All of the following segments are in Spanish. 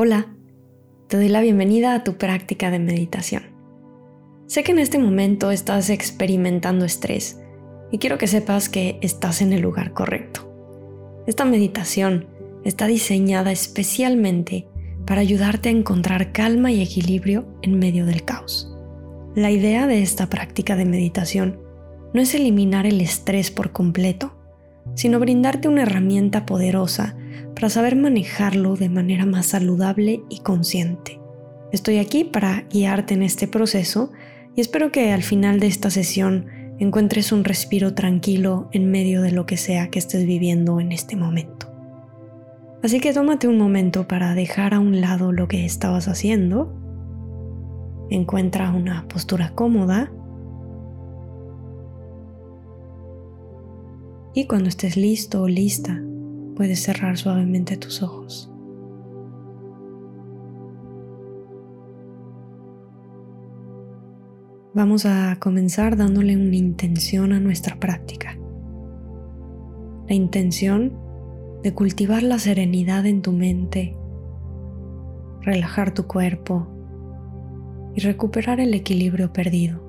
Hola, te doy la bienvenida a tu práctica de meditación. Sé que en este momento estás experimentando estrés y quiero que sepas que estás en el lugar correcto. Esta meditación está diseñada especialmente para ayudarte a encontrar calma y equilibrio en medio del caos. La idea de esta práctica de meditación no es eliminar el estrés por completo, sino brindarte una herramienta poderosa para saber manejarlo de manera más saludable y consciente. Estoy aquí para guiarte en este proceso y espero que al final de esta sesión encuentres un respiro tranquilo en medio de lo que sea que estés viviendo en este momento. Así que tómate un momento para dejar a un lado lo que estabas haciendo. Encuentra una postura cómoda. Y cuando estés listo o lista, puedes cerrar suavemente tus ojos. Vamos a comenzar dándole una intención a nuestra práctica. La intención de cultivar la serenidad en tu mente, relajar tu cuerpo y recuperar el equilibrio perdido.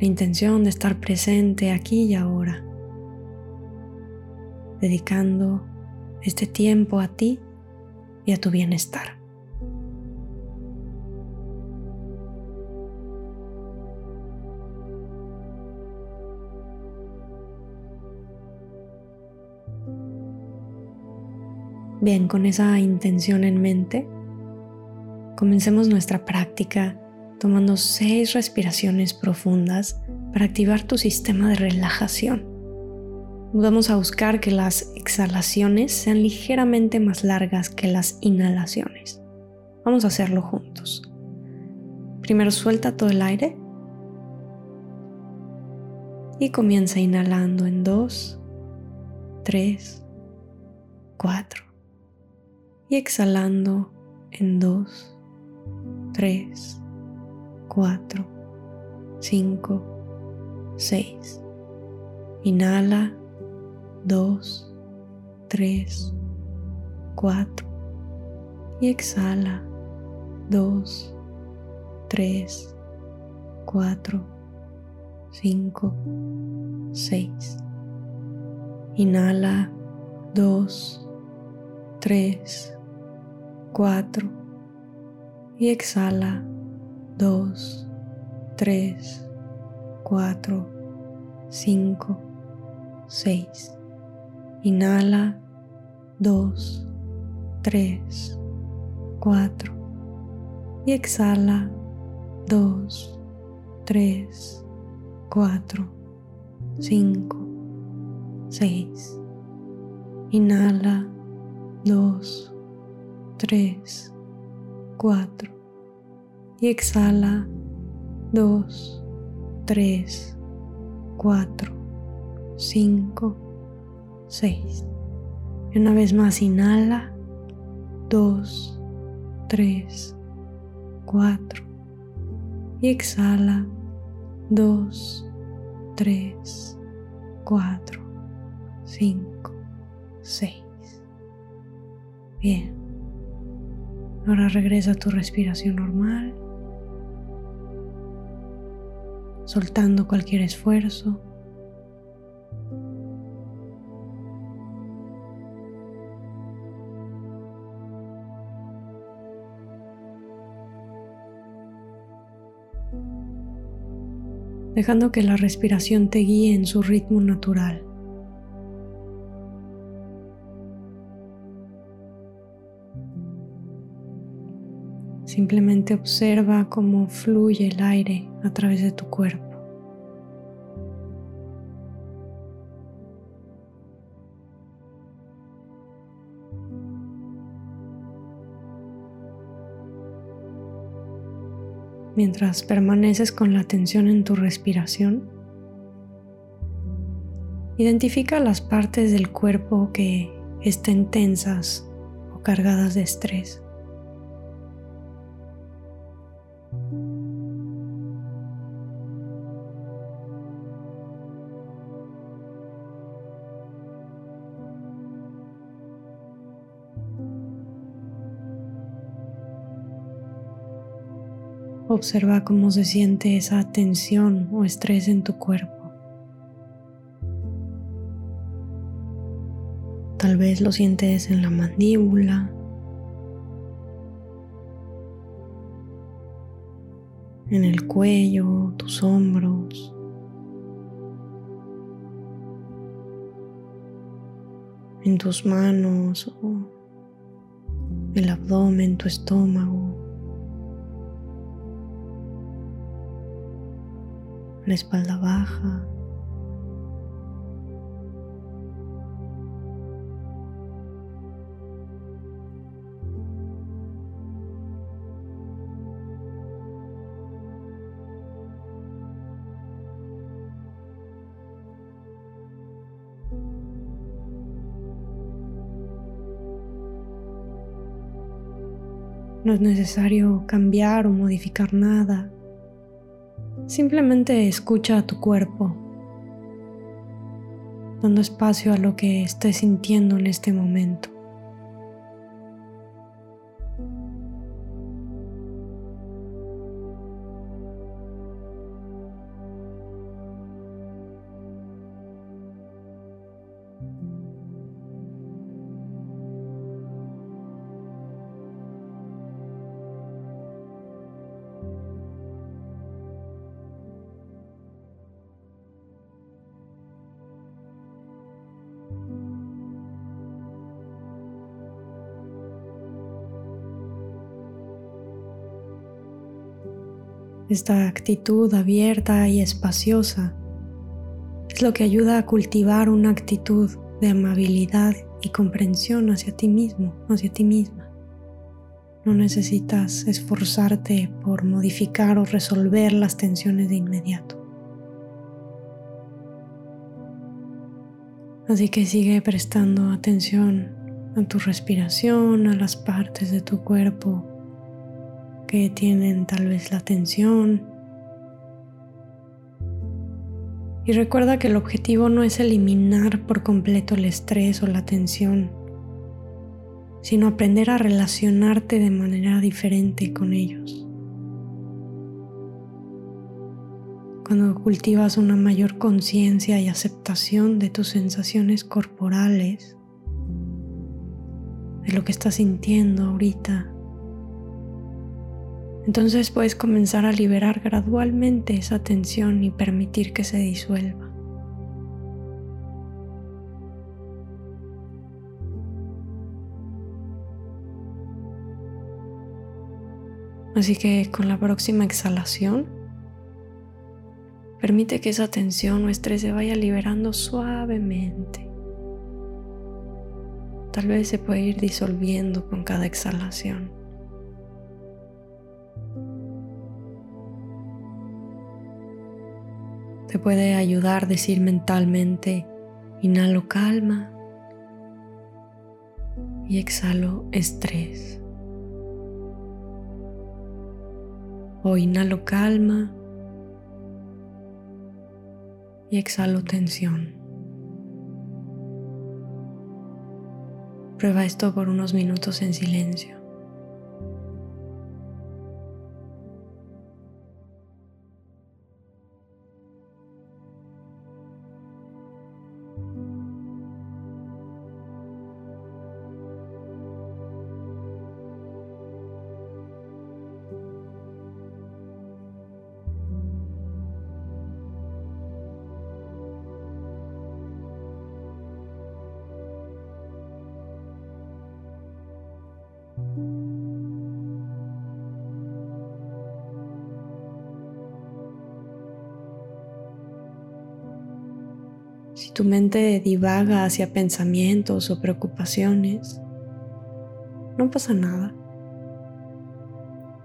La intención de estar presente aquí y ahora dedicando este tiempo a ti y a tu bienestar. Bien, con esa intención en mente, comencemos nuestra práctica tomando seis respiraciones profundas para activar tu sistema de relajación. Vamos a buscar que las exhalaciones sean ligeramente más largas que las inhalaciones. Vamos a hacerlo juntos. Primero suelta todo el aire y comienza inhalando en 2, 3, 4 y exhalando en 2, 3, 4, 5, 6. Inhala dos, tres, cuatro. Y exhala. Dos, tres, cuatro, cinco, seis. Inhala. Dos, tres, cuatro. Y exhala. Dos, tres, cuatro, cinco, seis. Inhala. 2, 3, 4 y exhala. 2, 3, 4, 5, 6. Inhala. 2, 3, 4 y exhala. 2, 3, 4, 5, 6. Y una vez más, inhala. 2, 3, 4. Y exhala. 2, 3, 4, 5, 6. Bien. Ahora regresa a tu respiración normal, soltando cualquier esfuerzo. Dejando que la respiración te guíe en su ritmo natural. Simplemente observa cómo fluye el aire a través de tu cuerpo. Mientras permaneces con la atención en tu respiración. Identifica las partes del cuerpo que estén tensas o cargadas de estrés. Observa cómo se siente esa tensión o estrés en tu cuerpo. Tal vez lo sientes en la mandíbula, en el cuello, tus hombros. en tus manos o el abdomen, tu estómago, la espalda baja. No es necesario cambiar o modificar nada. Simplemente escucha a tu cuerpo, dando espacio a lo que estés sintiendo en este momento. Esta actitud abierta y espaciosa es lo que ayuda a cultivar una actitud de amabilidad y comprensión hacia ti mismo, hacia ti misma. No necesitas esforzarte por modificar o resolver las tensiones de inmediato. Así que sigue prestando atención a tu respiración, a las partes de tu cuerpo que tienen tal vez la tensión. Y recuerda que el objetivo no es eliminar por completo el estrés o la tensión, sino aprender a relacionarte de manera diferente con ellos. Cuando cultivas una mayor conciencia y aceptación de tus sensaciones corporales, de lo que estás sintiendo ahorita, entonces puedes comenzar a liberar gradualmente esa tensión y permitir que se disuelva. Así que con la próxima exhalación, permite que esa tensión o estrés se vaya liberando suavemente. Tal vez se puede ir disolviendo con cada exhalación. Te puede ayudar decir mentalmente, inhalo calma y exhalo estrés. O inhalo calma y exhalo tensión. Prueba esto por unos minutos en silencio. Si tu mente divaga hacia pensamientos o preocupaciones, no pasa nada.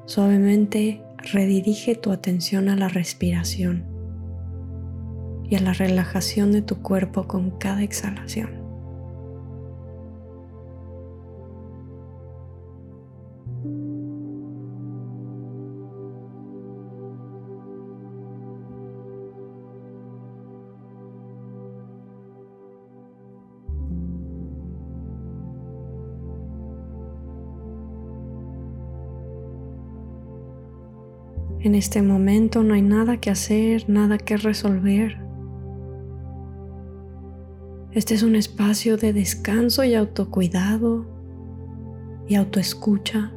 Suavemente redirige tu atención a la respiración y a la relajación de tu cuerpo con cada exhalación. Este momento no hay nada que hacer, nada que resolver. Este es un espacio de descanso y autocuidado y autoescucha,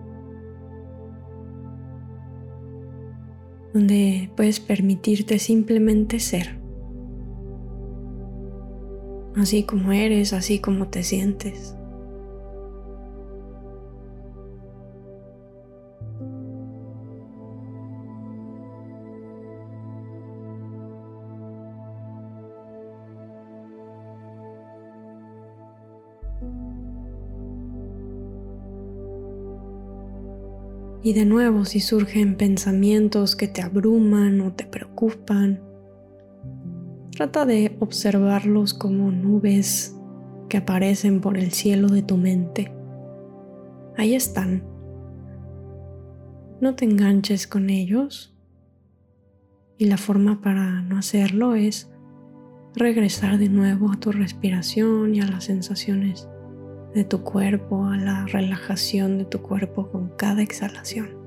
donde puedes permitirte simplemente ser, así como eres, así como te sientes. Y de nuevo, si surgen pensamientos que te abruman o te preocupan, trata de observarlos como nubes que aparecen por el cielo de tu mente. Ahí están. No te enganches con ellos. Y la forma para no hacerlo es regresar de nuevo a tu respiración y a las sensaciones de tu cuerpo, a la relajación de tu cuerpo con cada exhalación.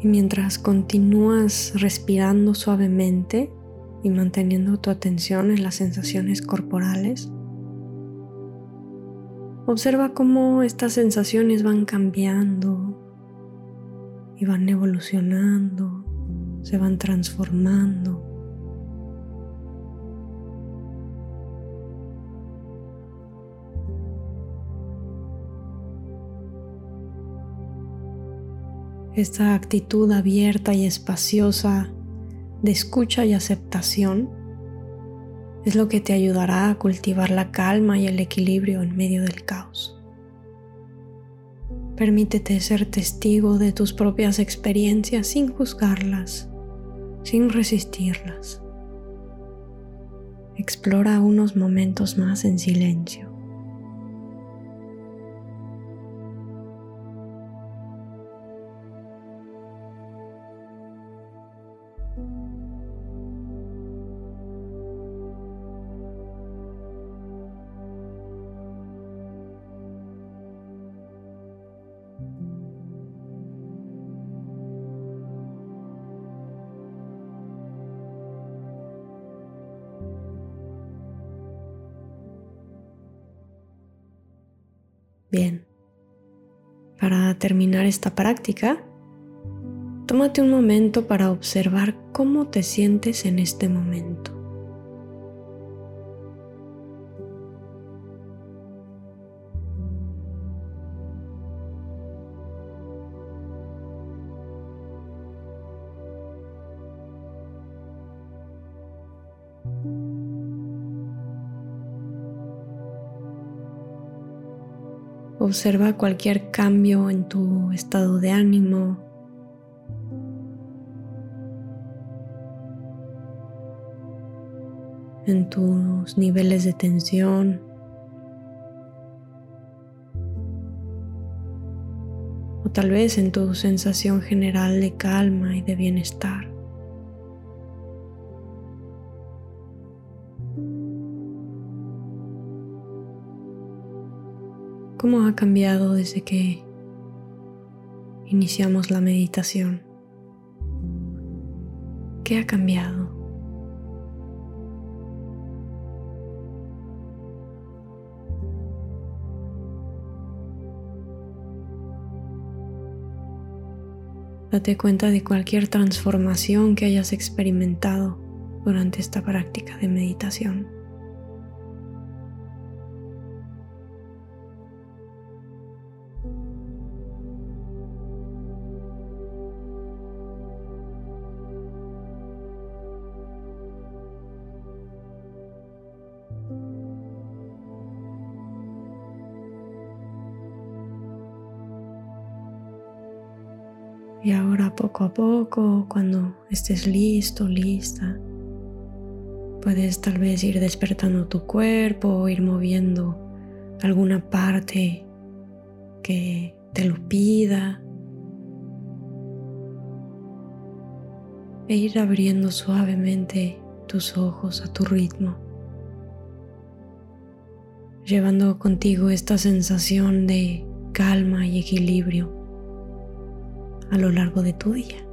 Y mientras continúas respirando suavemente y manteniendo tu atención en las sensaciones corporales, observa cómo estas sensaciones van cambiando y van evolucionando, se van transformando. Esta actitud abierta y espaciosa de escucha y aceptación es lo que te ayudará a cultivar la calma y el equilibrio en medio del caos. Permítete ser testigo de tus propias experiencias sin juzgarlas, sin resistirlas. Explora unos momentos más en silencio. Para terminar esta práctica, tómate un momento para observar cómo te sientes en este momento. Observa cualquier cambio en tu estado de ánimo. en tus niveles de tensión. O tal vez en tu sensación general de calma y de bienestar. ¿Cómo ha cambiado desde que iniciamos la meditación? ¿Qué ha cambiado? Date cuenta de cualquier transformación que hayas experimentado durante esta práctica de meditación. Y ahora poco a poco, cuando estés listo, lista, puedes tal vez ir despertando tu cuerpo ir moviendo alguna parte que te lo pida. E ir abriendo suavemente tus ojos a tu ritmo, llevando contigo esta sensación de calma y equilibrio a lo largo de tu día.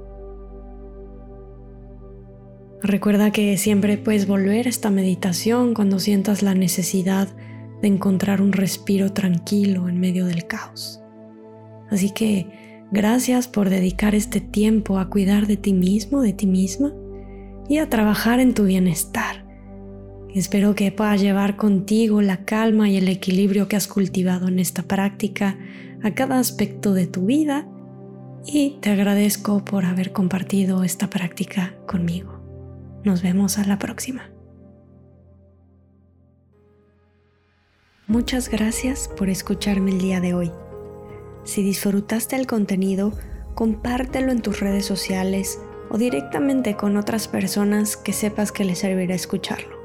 Recuerda que siempre puedes volver a esta meditación cuando sientas la necesidad de encontrar un respiro tranquilo en medio del caos. Así que gracias por dedicar este tiempo a cuidar de ti mismo, de ti misma y a trabajar en tu bienestar. Espero que puedas llevar contigo la calma y el equilibrio que has cultivado en esta práctica a cada aspecto de tu vida y te agradezco por haber compartido esta práctica conmigo. Nos vemos a la próxima. Muchas gracias por escucharme el día de hoy. Si disfrutaste el contenido, compártelo en tus redes sociales o directamente con otras personas que sepas que les servirá escucharlo.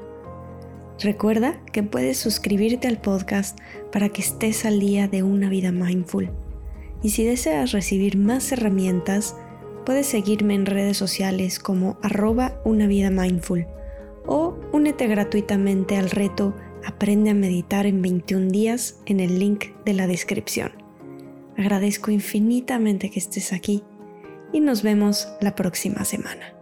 Recuerda que puedes suscribirte al podcast para que estés al día de una vida mindful y si deseas recibir más herramientas, puedes seguirme en redes sociales como arroba una vida mindful o únete gratuitamente al reto Aprende a meditar en 21 días en el link de la descripción. Agradezco infinitamente que estés aquí y nos vemos la próxima semana.